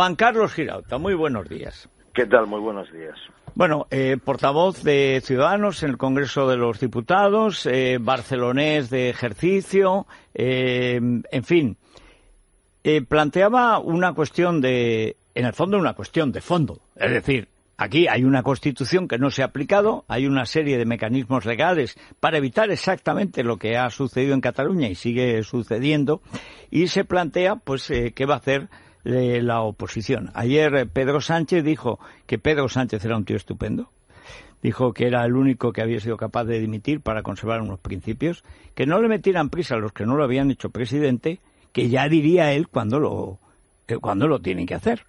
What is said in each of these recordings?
Juan Carlos Girauta, muy buenos días. ¿Qué tal? Muy buenos días. Bueno, eh, portavoz de Ciudadanos en el Congreso de los Diputados, eh, barcelonés de ejercicio, eh, en fin, eh, planteaba una cuestión de, en el fondo, una cuestión de fondo. Es decir, aquí hay una constitución que no se ha aplicado, hay una serie de mecanismos legales para evitar exactamente lo que ha sucedido en Cataluña y sigue sucediendo, y se plantea, pues, eh, qué va a hacer de la oposición. Ayer eh, Pedro Sánchez dijo que Pedro Sánchez era un tío estupendo. Dijo que era el único que había sido capaz de dimitir para conservar unos principios, que no le metieran prisa a los que no lo habían hecho presidente, que ya diría él cuando lo, eh, cuando lo tienen que hacer.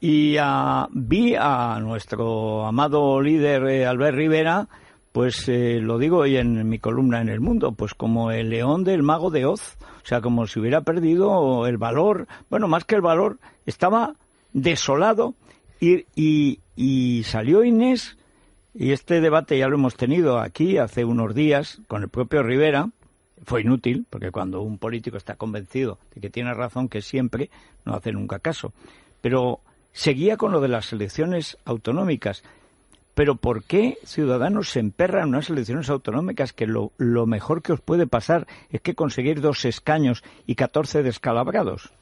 Y uh, vi a nuestro amado líder eh, Albert Rivera, pues eh, lo digo hoy en mi columna en El Mundo, pues como el león del mago de Oz, o sea, como si hubiera perdido el valor, bueno, más que el valor, estaba desolado y, y, y salió Inés, y este debate ya lo hemos tenido aquí hace unos días con el propio Rivera, fue inútil, porque cuando un político está convencido de que tiene razón, que siempre, no hace nunca caso. Pero seguía con lo de las elecciones autonómicas. Pero ¿por qué Ciudadanos se emperran en unas elecciones autonómicas que lo, lo mejor que os puede pasar es que conseguir dos escaños y catorce descalabrados?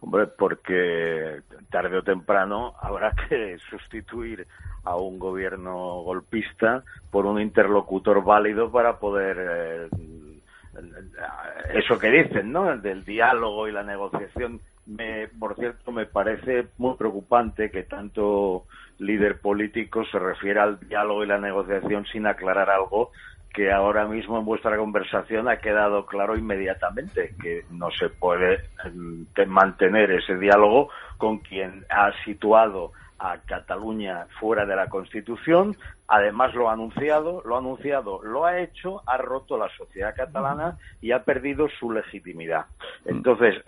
Hombre, porque tarde o temprano habrá que sustituir a un gobierno golpista por un interlocutor válido para poder eh, eso que dicen, ¿no? Del diálogo y la negociación. Me, por cierto, me parece muy preocupante que tanto líder político se refiera al diálogo y la negociación sin aclarar algo que ahora mismo en vuestra conversación ha quedado claro inmediatamente que no se puede mantener ese diálogo con quien ha situado a Cataluña fuera de la Constitución. Además lo ha anunciado, lo ha anunciado, lo ha hecho, ha roto la sociedad catalana y ha perdido su legitimidad. Entonces,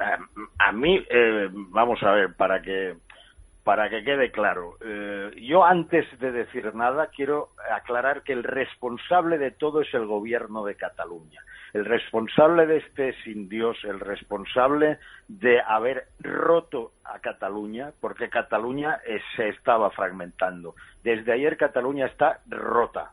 a mí, eh, vamos a ver, para que para que quede claro, eh, yo antes de decir nada quiero aclarar que el responsable de todo es el gobierno de Cataluña. El responsable de este sin Dios, el responsable de haber roto a Cataluña, porque Cataluña eh, se estaba fragmentando. Desde ayer Cataluña está rota.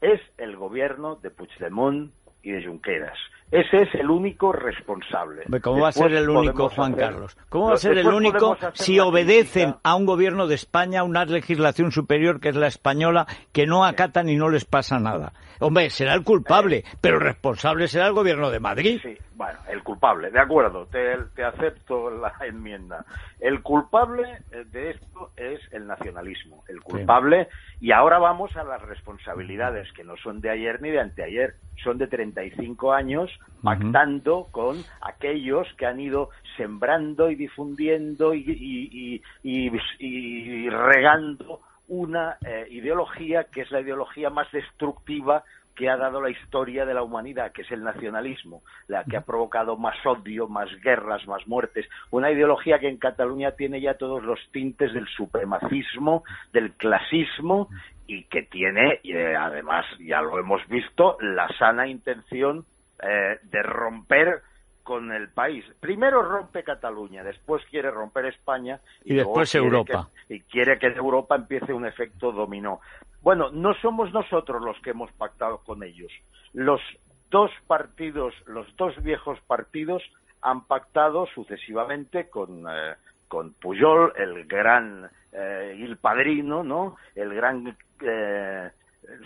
Es el gobierno de Puigdemont y de Junqueras. Ese es el único responsable. ¿Cómo va a ser el único, Juan Carlos? ¿Cómo va a ser el único si obedecen a un gobierno de España, una legislación superior que es la española, que no acatan y no les pasa nada? Hombre, será el culpable, pero el responsable será el gobierno de Madrid. Sí, bueno, el culpable, de acuerdo, te, te acepto la enmienda. El culpable de esto es el nacionalismo. El culpable, y ahora vamos a las responsabilidades, que no son de ayer ni de anteayer, son de 35 años pactando con aquellos que han ido sembrando y difundiendo y, regando una eh, ideología que es la ideología más destructiva que ha dado la historia de la humanidad, que es el nacionalismo, la que ha provocado más odio, más guerras, más muertes, una ideología que en Cataluña tiene ya todos los tintes del supremacismo, del clasismo y que tiene, eh, además, ya lo hemos visto, la sana intención eh, de romper con el país. Primero rompe Cataluña, después quiere romper España y, después Europa. y quiere que en Europa empiece un efecto dominó. Bueno, no somos nosotros los que hemos pactado con ellos. Los dos partidos, los dos viejos partidos han pactado sucesivamente con, eh, con Pujol, el gran eh, el padrino, ¿no? El gran eh,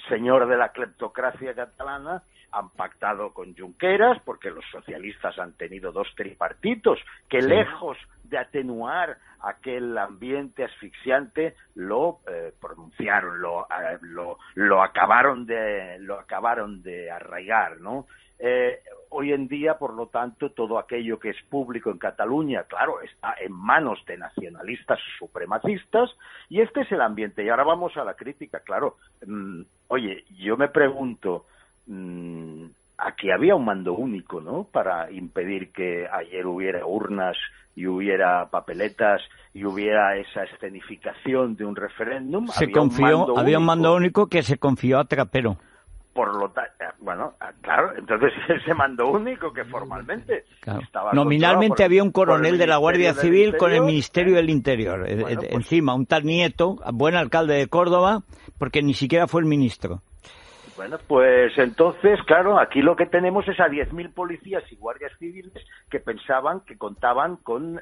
señor de la cleptocracia catalana, han pactado con Junqueras, porque los socialistas han tenido dos tripartitos que lejos de atenuar aquel ambiente asfixiante lo eh, pronunciaron, lo, lo, lo, acabaron de lo acabaron de arraigar, ¿no? Eh, hoy en día, por lo tanto, todo aquello que es público en Cataluña, claro, está en manos de nacionalistas supremacistas y este es el ambiente. Y ahora vamos a la crítica, claro. Mm, oye, yo me pregunto, mm, aquí había un mando único, ¿no? Para impedir que ayer hubiera urnas y hubiera papeletas y hubiera esa escenificación de un referéndum. Se confió, había un mando único que se confió a Trapero por lo tanto, eh, bueno, ah, claro, entonces ese mando único que formalmente estaba Nominalmente había un coronel de la Guardia Civil con el Ministerio del Interior, eh, eh, pues encima, un tal Nieto, buen alcalde de Córdoba, porque ni siquiera fue el ministro. Bueno, pues entonces, claro, aquí lo que tenemos es a 10.000 policías y guardias civiles que pensaban que contaban con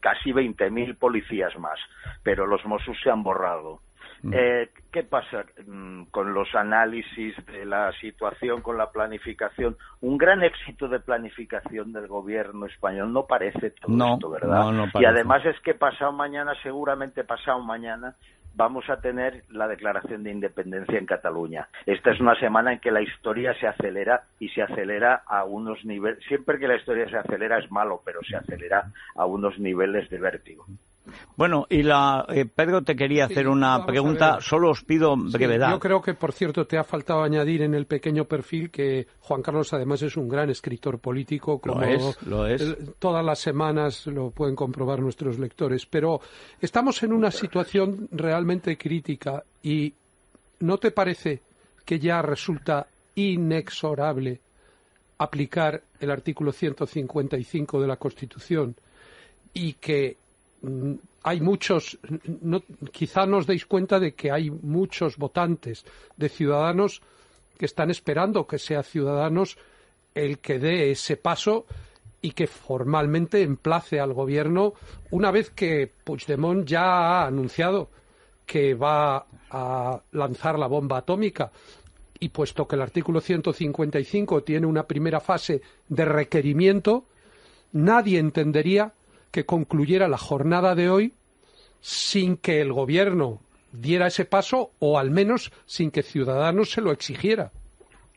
casi 20.000 policías más, pero los Mossos se han borrado. Mm. Eh, ¿Qué pasa mm, con los análisis de la situación, con la planificación? Un gran éxito de planificación del gobierno español no parece todo esto, ¿verdad? y además es que pasado mañana, seguramente pasado mañana, vamos a tener la declaración de independencia en Cataluña. Esta es una semana en que la historia se acelera y se acelera a unos niveles. Siempre que la historia se acelera es malo, pero se acelera a unos niveles de vértigo. Bueno, y la, eh, Pedro te quería hacer una pregunta, solo os pido brevedad. yo creo que, por cierto, te ha faltado añadir en el pequeño perfil que Juan Carlos además es un gran escritor político, como lo es, lo es. todas las semanas lo pueden comprobar nuestros lectores. Pero estamos en una situación realmente crítica y ¿no te parece que ya resulta inexorable aplicar el artículo 155 de la Constitución y que hay muchos, no, quizá nos deis cuenta de que hay muchos votantes de ciudadanos que están esperando que sea Ciudadanos el que dé ese paso y que formalmente emplace al gobierno una vez que Puigdemont ya ha anunciado que va a lanzar la bomba atómica. Y puesto que el artículo 155 tiene una primera fase de requerimiento, nadie entendería que concluyera la jornada de hoy sin que el gobierno diera ese paso o al menos sin que Ciudadanos se lo exigiera.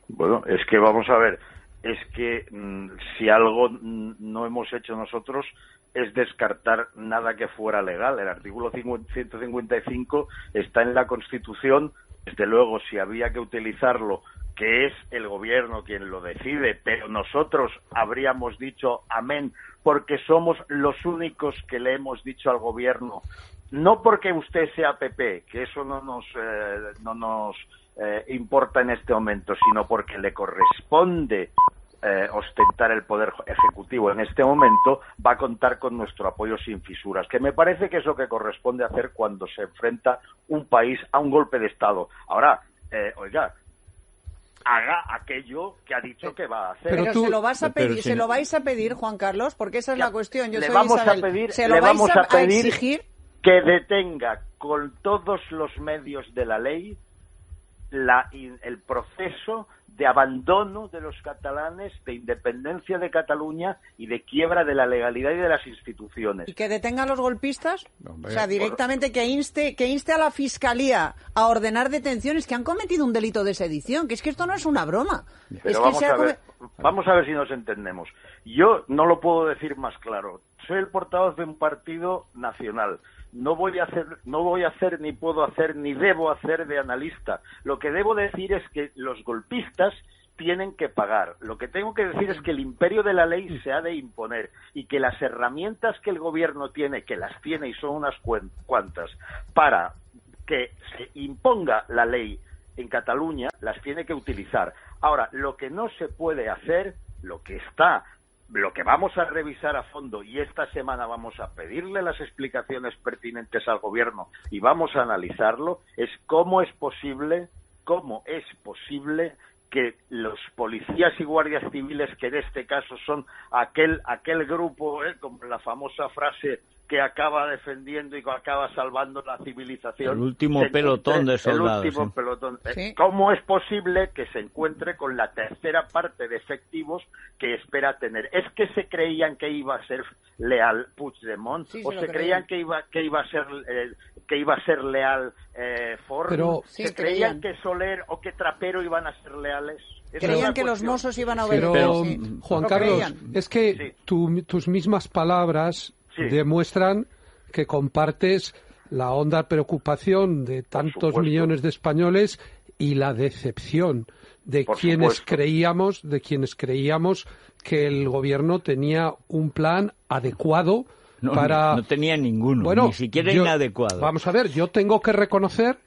Bueno, es que vamos a ver, es que mm, si algo no hemos hecho nosotros es descartar nada que fuera legal. El artículo 155 está en la Constitución. Desde luego, si había que utilizarlo, que es el gobierno quien lo decide, pero nosotros habríamos dicho amén porque somos los únicos que le hemos dicho al gobierno, no porque usted sea PP, que eso no nos, eh, no nos eh, importa en este momento, sino porque le corresponde eh, ostentar el poder ejecutivo en este momento, va a contar con nuestro apoyo sin fisuras, que me parece que es lo que corresponde hacer cuando se enfrenta un país a un golpe de Estado. Ahora, oiga, haga aquello que ha dicho que va a hacer. Pero, se lo vas a pedir, se lo vais a pedir, Juan Carlos, porque esa es la cuestión. Yo le soy vamos a pedir, se lo le vais vamos a, pedir exigir que detenga con todos los medios de la ley la, el proceso de abandono de los catalanes, de independencia de Cataluña y de quiebra de la legalidad y de las instituciones. ¿Y que detenga a los golpistas? o sea, directamente que inste, que inste a la Fiscalía a ordenar detenciones que han cometido un delito de sedición, que es que esto no es una broma. Pero vamos, a ver, vamos a ver si nos entendemos. Yo no lo puedo decir más claro. Soy el portavoz de un partido nacional no voy a hacer, no voy a hacer, ni puedo hacer, ni debo hacer de analista. Lo que debo decir es que los golpistas tienen que pagar. Lo que tengo que decir es que el imperio de la ley se ha de imponer y que las herramientas que el gobierno tiene, que las tiene y son unas cuantas, para que se imponga la ley en Cataluña, las tiene que utilizar. Ahora, lo que no se puede hacer, lo que está lo que vamos a revisar a fondo y esta semana vamos a pedirle las explicaciones pertinentes al gobierno y vamos a analizarlo es cómo es posible cómo es posible que los policías y guardias civiles que en este caso son aquel aquel grupo ¿eh? como la famosa frase que acaba defendiendo y que acaba salvando la civilización. El último pelotón de soldados. El último pelotón. ¿Cómo es posible que se encuentre con la tercera parte de efectivos que espera tener? ¿Es que se creían que iba a ser leal Puigdemont? ¿O se creían que iba, que iba a ser eh, que iba a ser leal eh, Ford? Pero- ¿Se Sí, creían creían. que Soler o que Trapero iban a ser leales? Creían que los mozos iban a Pero, obedecer. sí. Juan Lo Carlos, creían. es que Sí. tu- tus mismas palabras Sí. demuestran que compartes la honda preocupación de tantos millones de españoles y la decepción de Por quienes supuesto. creíamos, de quienes creíamos que el gobierno tenía un plan adecuado No, para no tenía ninguno, bueno, ni siquiera yo- inadecuado. Vamos a ver, yo tengo que reconocer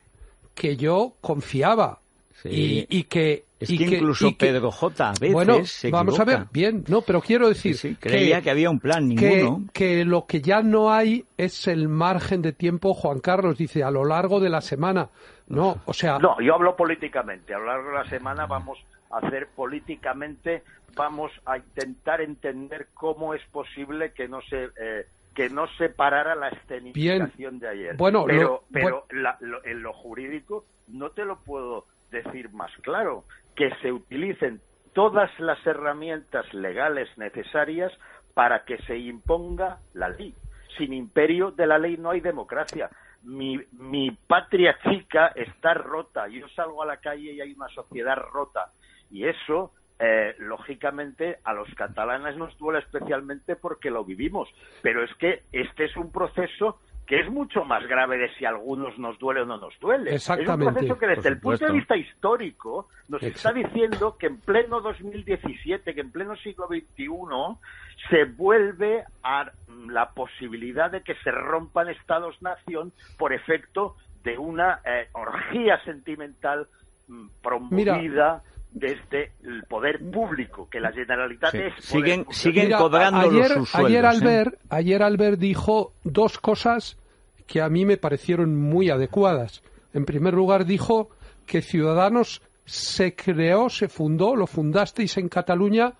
que yo confiaba Sí. y, y que Es y que incluso y que- Pedro J. a veces bueno, se vamos a ver, bien, no, pero quiero decir Sí, sí, creía que había un plan, ninguno. que lo que ya no hay es el margen de tiempo, Juan Carlos dice, a lo largo de la semana. No, o sea, No, yo hablo políticamente. A lo largo de la semana vamos a hacer políticamente, vamos a intentar entender cómo es posible que no se eh, que no se parara la escenificación de ayer. Bueno, pero, lo- pero la- lo- en lo jurídico no te lo puedo decir más claro. Que se utilicen todas las herramientas legales necesarias para que se imponga la ley. Sin imperio de la ley no hay democracia. Mi, mi patria chica está rota. Yo salgo a la calle y hay una sociedad rota. Y eso, eh, lógicamente, a los catalanes nos duele especialmente porque lo vivimos. Pero es que este es un proceso que es mucho más grave de si a algunos nos duele o no nos duele. Exactamente, Es un proceso que desde el punto de vista histórico nos está diciendo que en pleno 2017, que en pleno siglo XXI, se vuelve a la posibilidad de que se rompan estados-nación por efecto de una eh, orgía sentimental mm, promovida desde el poder público, que la Generalitat Sí. es... poder Siguen- público. siguen Mira, cobrando ayer, los ayer ¿eh? Albert, ayer Albert dijo dos cosas que a mí me parecieron muy adecuadas. En primer lugar, dijo que Ciudadanos se creó, se fundó, lo fundasteis en Cataluña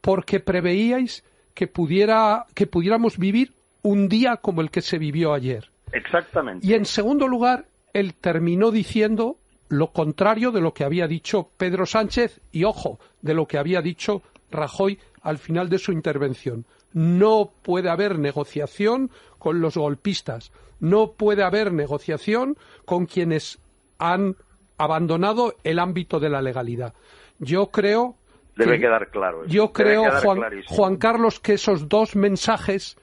porque preveíais que pudiera que pudiéramos vivir un día como el que se vivió ayer. Exactamente. Y en segundo lugar, él terminó diciendo lo contrario de lo que había dicho Pedro Sánchez y, ojo, de lo que había dicho Rajoy al final de su intervención. No puede haber negociación con los golpistas. No puede haber negociación con quienes han abandonado el ámbito de la legalidad. Yo creo. Debe que- quedar claro. Yo creo, Juan. Juan Carlos, que esos dos mensajes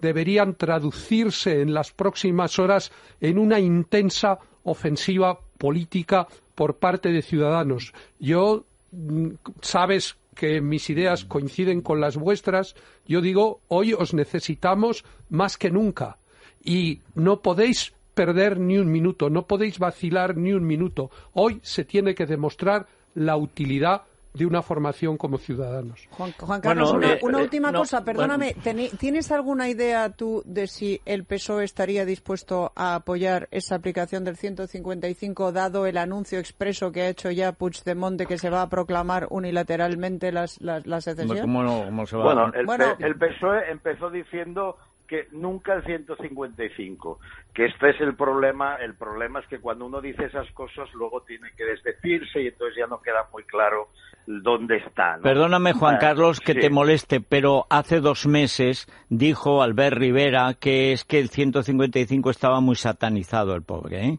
deberían traducirse en las próximas horas en una intensa ofensiva política por parte de ciudadanos. Yo, mm, sabes que mis ideas coinciden con las vuestras. Yo digo, hoy os necesitamos más que nunca. Y no podéis perder ni un minuto, no podéis vacilar ni un minuto. Hoy se tiene que demostrar la utilidad de una formación como ciudadanos. Juan, Juan Carlos, Bueno, una, eh, una eh, última no, cosa, perdóname. bueno. ¿Tienes alguna idea tú de si el PSOE estaría dispuesto a apoyar esa aplicación del 155, dado el anuncio expreso que ha hecho ya Puigdemont de que se va a proclamar unilateralmente las, las, la secesión? ¿Cómo, no- cómo se va Bueno, a... el, Bueno. P- el PSOE empezó diciendo que nunca el 155, que este es el problema, el problema es que cuando uno dice esas cosas luego tiene que desdecirse y entonces ya no queda muy claro dónde está. ¿no? Perdóname, Juan Ah, Carlos, que sí. te moleste, pero hace dos meses dijo Albert Rivera que es que el 155 estaba muy satanizado, el pobre, ¿eh?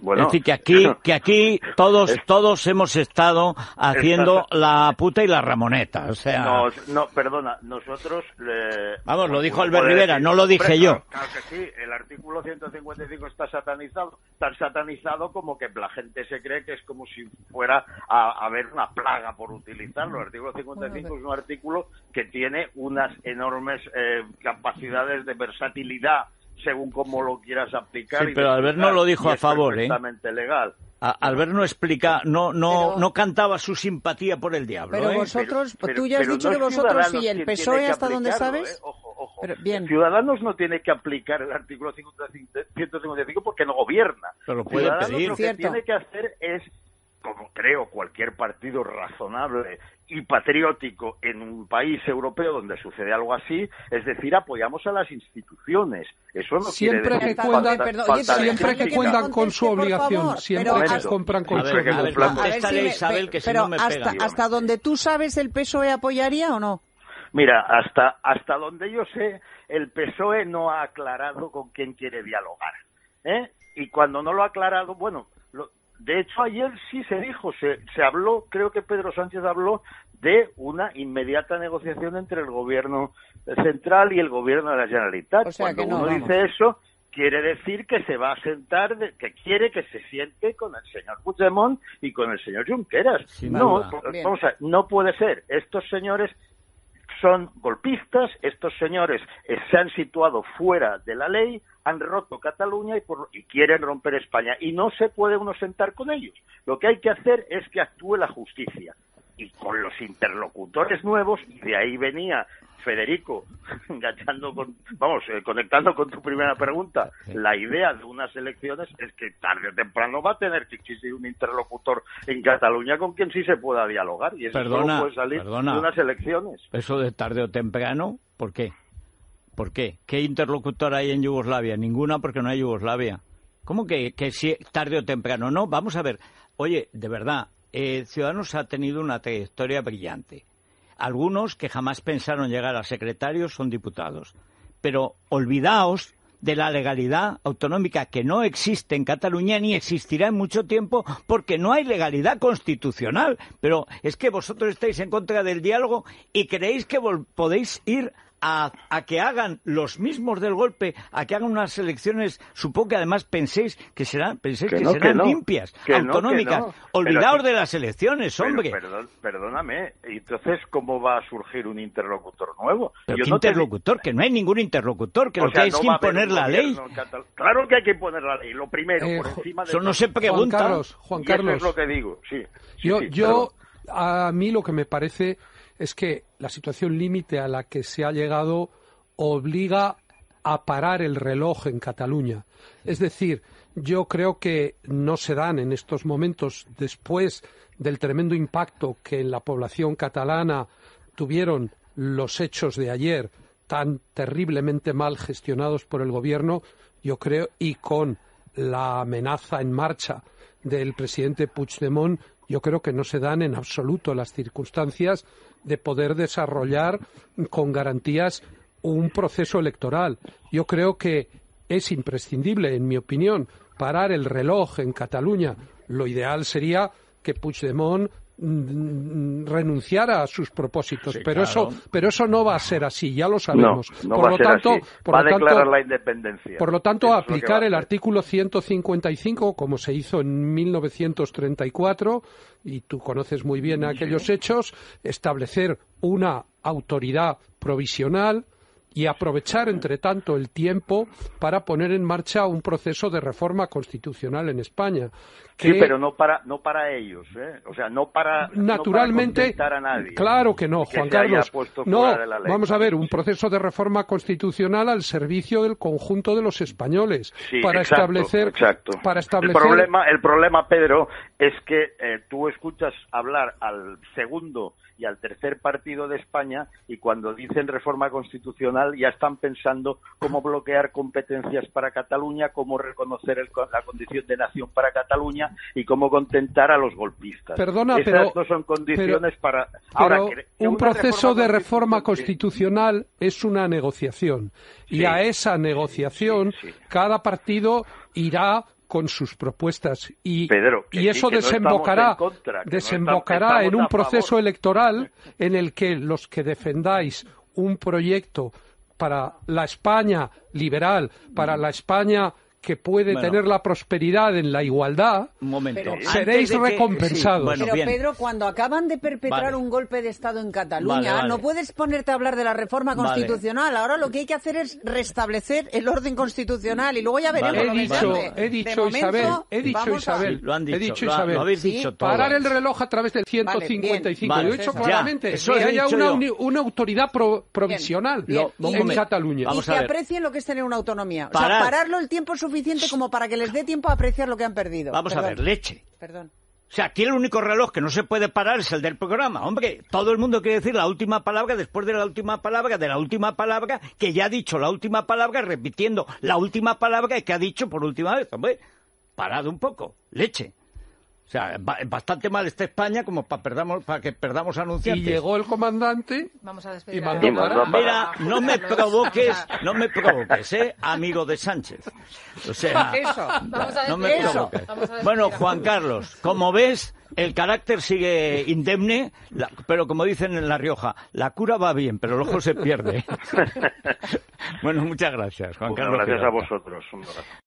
Bueno, es decir, que aquí, que aquí todos, todos hemos estado haciendo la puta y la ramoneta, o sea... No, no, perdona, nosotros... eh, Vamos, lo dijo Albert Rivera, no lo dije yo. Claro, claro que sí, el artículo 155 está satanizado, tan satanizado como que la gente se cree que es como si fuera a, a haber una plaga por utilizarlo. El artículo 55 es un artículo que tiene unas enormes eh, capacidades de versatilidad según cómo lo quieras aplicar. Sí, y pero Albert no lo dijo a favor, ¿eh? legal. A- Albert no explica, no, no, Pero- no cantaba su simpatía por el diablo, Pero ¿eh? vosotros, Pero- tú ya has dicho no que vosotros y el PSOE hasta donde sabes. ¿eh? Ojo, ojo. Pero, bien. Ciudadanos no tiene que aplicar el artículo 155 porque no gobierna. Pero lo puede Ciudadanos pedir. lo que Cierto. tiene que hacer es, como creo cualquier partido razonable y patriótico en un país europeo donde sucede algo así, es decir, apoyamos a las instituciones. Eso no Siempre quiere decir que cuentan- falta- Perdón, falta siempre que cuentan con su obligación, favor, siempre que hasta- compran con A su ver, obligación. Isabel, que si no me hasta, pega. hasta donde tú sabes, ¿el PSOE apoyaría o no? Mira, hasta, hasta donde yo sé, el PSOE no ha aclarado con quién quiere dialogar. ¿eh? Y cuando no lo ha aclarado, bueno, de hecho ayer sí se dijo, se, se habló, creo que Pedro Sánchez habló de una inmediata negociación entre el gobierno central y el gobierno de la Generalitat. Cuando uno dice eso, quiere decir que se va a sentar, que quiere que se siente con el señor Puigdemont y con el señor Junqueras. no, vamos a, no puede ser. Estos señores son golpistas, estos señores eh, se han situado fuera de la ley, han roto Cataluña y, por, y, quieren romper España. Y no se puede uno sentar con ellos. Lo que hay que hacer es que actúe la justicia. Y con los interlocutores nuevos, y de ahí venía Federico, enganchando con, vamos, eh, conectando con tu primera pregunta, la idea de unas elecciones es que tarde o temprano va a tener que existir un interlocutor en Cataluña con quien sí se pueda dialogar y eso perdona, puede salir de unas elecciones. Eso de tarde o temprano, ¿por qué? ¿Por qué? ¿Qué interlocutor hay en Yugoslavia? Ninguna porque no hay Yugoslavia. ¿Cómo que, que si tarde o temprano? No, vamos a ver. Oye, de verdad, eh, Ciudadanos ha tenido una trayectoria brillante algunos que jamás pensaron llegar a secretarios son diputados. Pero olvidaos de la legalidad autonómica que no existe en Cataluña ni existirá en mucho tiempo porque no hay legalidad constitucional. Pero es que vosotros estáis en contra del diálogo y creéis que podéis ir a, que hagan los mismos del golpe, a que hagan unas elecciones, supongo que además penséis que serán, penséis que, serán limpias, autonómicas. Olvidaos de las elecciones, hombre. perdóname, entonces cómo va a surgir un interlocutor nuevo? ¿Pero qué interlocutor? Que no hay ningún interlocutor, que lo que hay es que imponer la ley. Claro que hay que imponer la ley, lo primero, eh, por encima de... Eso no se pregunta. Juan Carlos, Juan Carlos. es lo que digo, sí. yo, yo a mí lo que me parece es que la situación límite a la que se ha llegado obliga a parar el reloj en Cataluña. Es decir, yo creo que no se dan en estos momentos, después del tremendo impacto que en la población catalana tuvieron los hechos de ayer, tan terriblemente mal gestionados por el gobierno, yo creo, y con la amenaza en marcha del presidente Puigdemont, yo creo que no se dan en absoluto las circunstancias de poder desarrollar con garantías un proceso electoral. Yo creo que es imprescindible, en mi opinión, parar el reloj en Cataluña. Lo ideal sería que Puigdemont Mm, renunciara a sus propósitos, pero eso pero eso no va a ser así, ya lo sabemos. por lo tanto, Por va a declarar tanto, la independencia. Por lo tanto, aplicar el artículo 155 como se hizo en 1934 y tú conoces muy bien aquellos hechos, establecer una autoridad provisional y aprovechar, entre tanto, el tiempo para poner en marcha un proceso de reforma constitucional en España. sí, pero no para, no para ellos, ¿eh? O sea, no para, naturalmente, a nadie. Claro que no, Juan Carlos. No, vamos a ver, un proceso de reforma constitucional al servicio del conjunto de los españoles para establecer, exacto. para establecer. El problema, el problema, Pedro, es que eh, tú escuchas hablar al segundo y al tercer partido de España y cuando dicen reforma constitucional ya están pensando cómo bloquear competencias para Cataluña, cómo reconocer la condición de nación para Cataluña y cómo contentar a los golpistas. Perdona, Esas pero, no son condiciones para... Ahora, un proceso de reforma constitucional es una negociación y a esa negociación cada partido irá con sus propuestas y, y eso desembocará, desembocará en un proceso electoral en el que los que defendáis un proyecto para la España liberal, para la España que puede tener la prosperidad en la igualdad, seréis recompensados. pero Pedro, cuando acaban de perpetrar un golpe de Estado en Cataluña, no puedes ponerte a hablar de la reforma constitucional. Ahora lo que hay que hacer es restablecer el orden constitucional y luego ya veremos. He dicho, he dicho Isabel, he dicho Isabel, lo han dicho, he dicho Isabel, habéis dicho todo. parar el reloj a través del 155. Yo he dicho claramente. que haya una, una, autoridad provisional en Cataluña. y que aprecien lo que es tener una autonomía. O sea, pararlo el tiempo suficiente suficiente como para que les dé tiempo a apreciar lo que han perdido. Vamos a ver, leche. Perdón. O sea, aquí el único reloj que no se puede parar es el del programa. Hombre, todo el mundo quiere decir la última palabra después de la última palabra, de la última palabra, que ya ha dicho la última palabra, repitiendo la última palabra que ha dicho por última vez. Hombre, parado un poco. Leche. O sea, bastante mal está España como para, perdamos, para que perdamos anunciantes. Y llegó el comandante Vamos a despedir y a- mandó mandó para- Mira, no me provoques, no me provoques, ¿eh? Amigo de Sánchez. O sea, Eso. Vamos a no me despedir a- provoques. vamos a Bueno, a- Juan Carlos, como ves, el carácter sigue indemne, la- pero como dicen en La Rioja, la cura va bien, pero el ojo se pierde. bueno, muchas gracias, Juan Muchas Carlos. gracias a vosotros. Un abrazo.